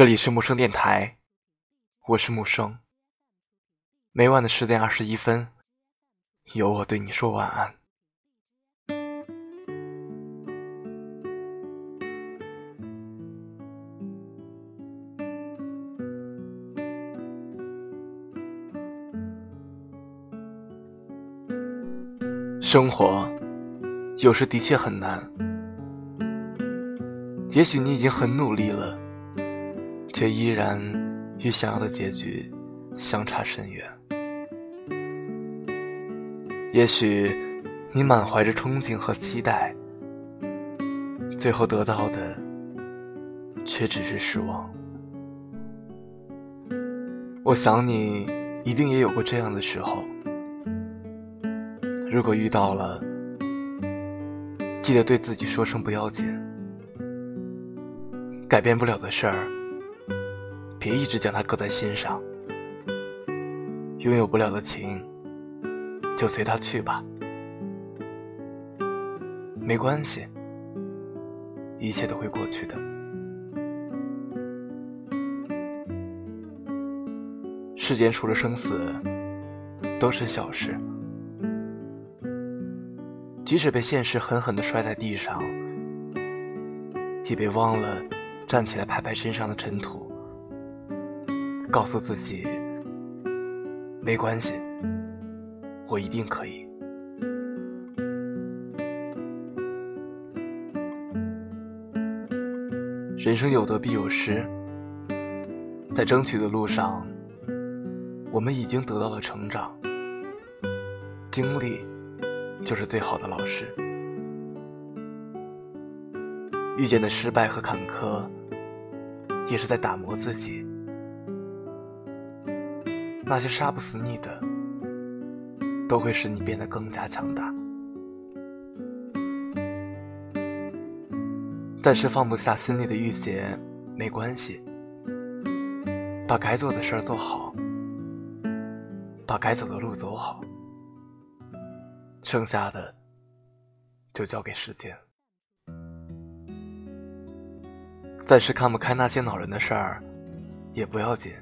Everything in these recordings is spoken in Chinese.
这里是木生电台，我是木生。每晚的十点二十一分，有我对你说晚安。生活有时的确很难，也许你已经很努力了。却依然与想要的结局相差甚远。也许你满怀着憧憬和期待，最后得到的却只是失望。我想你一定也有过这样的时候。如果遇到了，记得对自己说声不要紧，改变不了的事儿。别一直将它搁在心上，拥有不了的情，就随它去吧，没关系，一切都会过去的。世间除了生死，都是小事。即使被现实狠狠的摔在地上，也别忘了站起来拍拍身上的尘土。告诉自己，没关系，我一定可以。人生有得必有失，在争取的路上，我们已经得到了成长。经历就是最好的老师，遇见的失败和坎坷，也是在打磨自己。那些杀不死你的，都会使你变得更加强大。暂时放不下心里的郁结，没关系。把该做的事儿做好，把该走的路走好，剩下的就交给时间。暂时看不开那些恼人的事儿，也不要紧。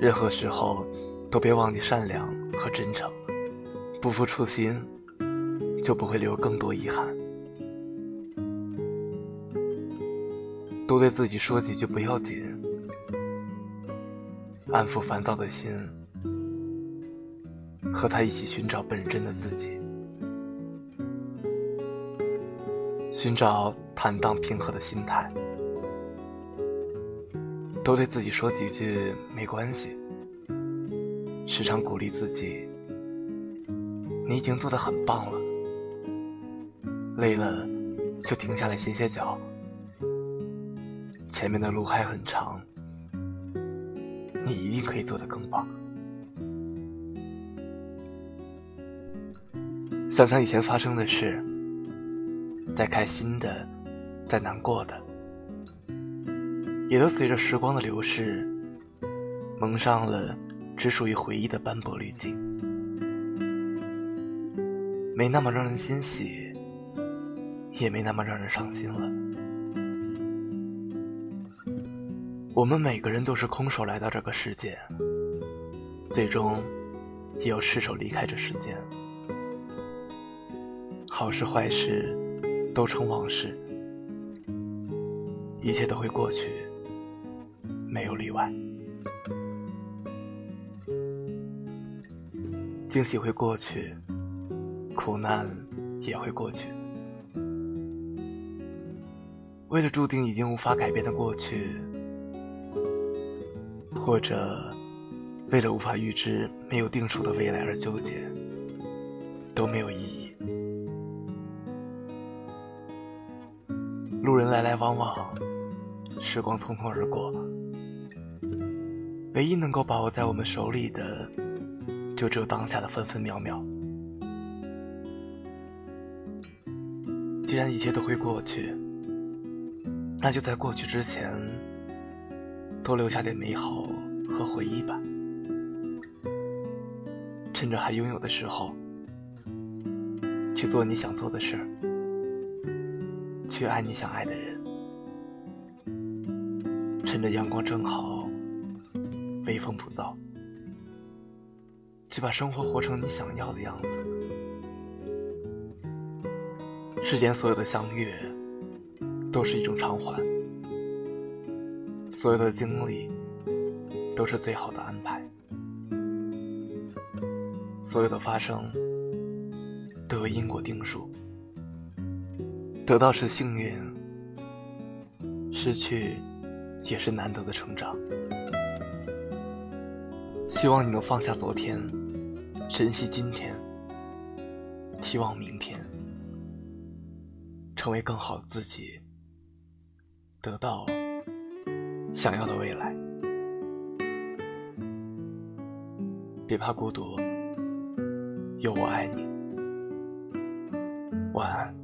任何时候，都别忘记善良和真诚。不负初心，就不会留更多遗憾。多对自己说几句不要紧，安抚烦躁的心，和他一起寻找本真的自己，寻找坦荡平和的心态。多对自己说几句没关系，时常鼓励自己，你已经做得很棒了。累了就停下来歇歇脚，前面的路还很长，你一定可以做得更棒。想想以前发生的事，再开心的，再难过的。也都随着时光的流逝，蒙上了只属于回忆的斑驳滤镜，没那么让人欣喜，也没那么让人伤心了。我们每个人都是空手来到这个世界，最终也要失手离开这世间。好事坏事都成往事，一切都会过去。没有例外，惊喜会过去，苦难也会过去。为了注定已经无法改变的过去，或者为了无法预知没有定数的未来而纠结，都没有意义。路人来来往往，时光匆匆而过。唯一能够把握在我们手里的，就只有当下的分分秒秒。既然一切都会过去，那就在过去之前，多留下点美好和回忆吧。趁着还拥有的时候，去做你想做的事儿，去爱你想爱的人。趁着阳光正好，微风不燥，去把生活活成你想要的样子。世间所有的相遇，都是一种偿还；所有的经历，都是最好的安排；所有的发生，都有因果定数。得到是幸运，失去也是难得的成长。希望你能放下昨天，珍惜今天，期望明天，成为更好的自己，得到想要的未来。别怕孤独，有我爱你。晚安。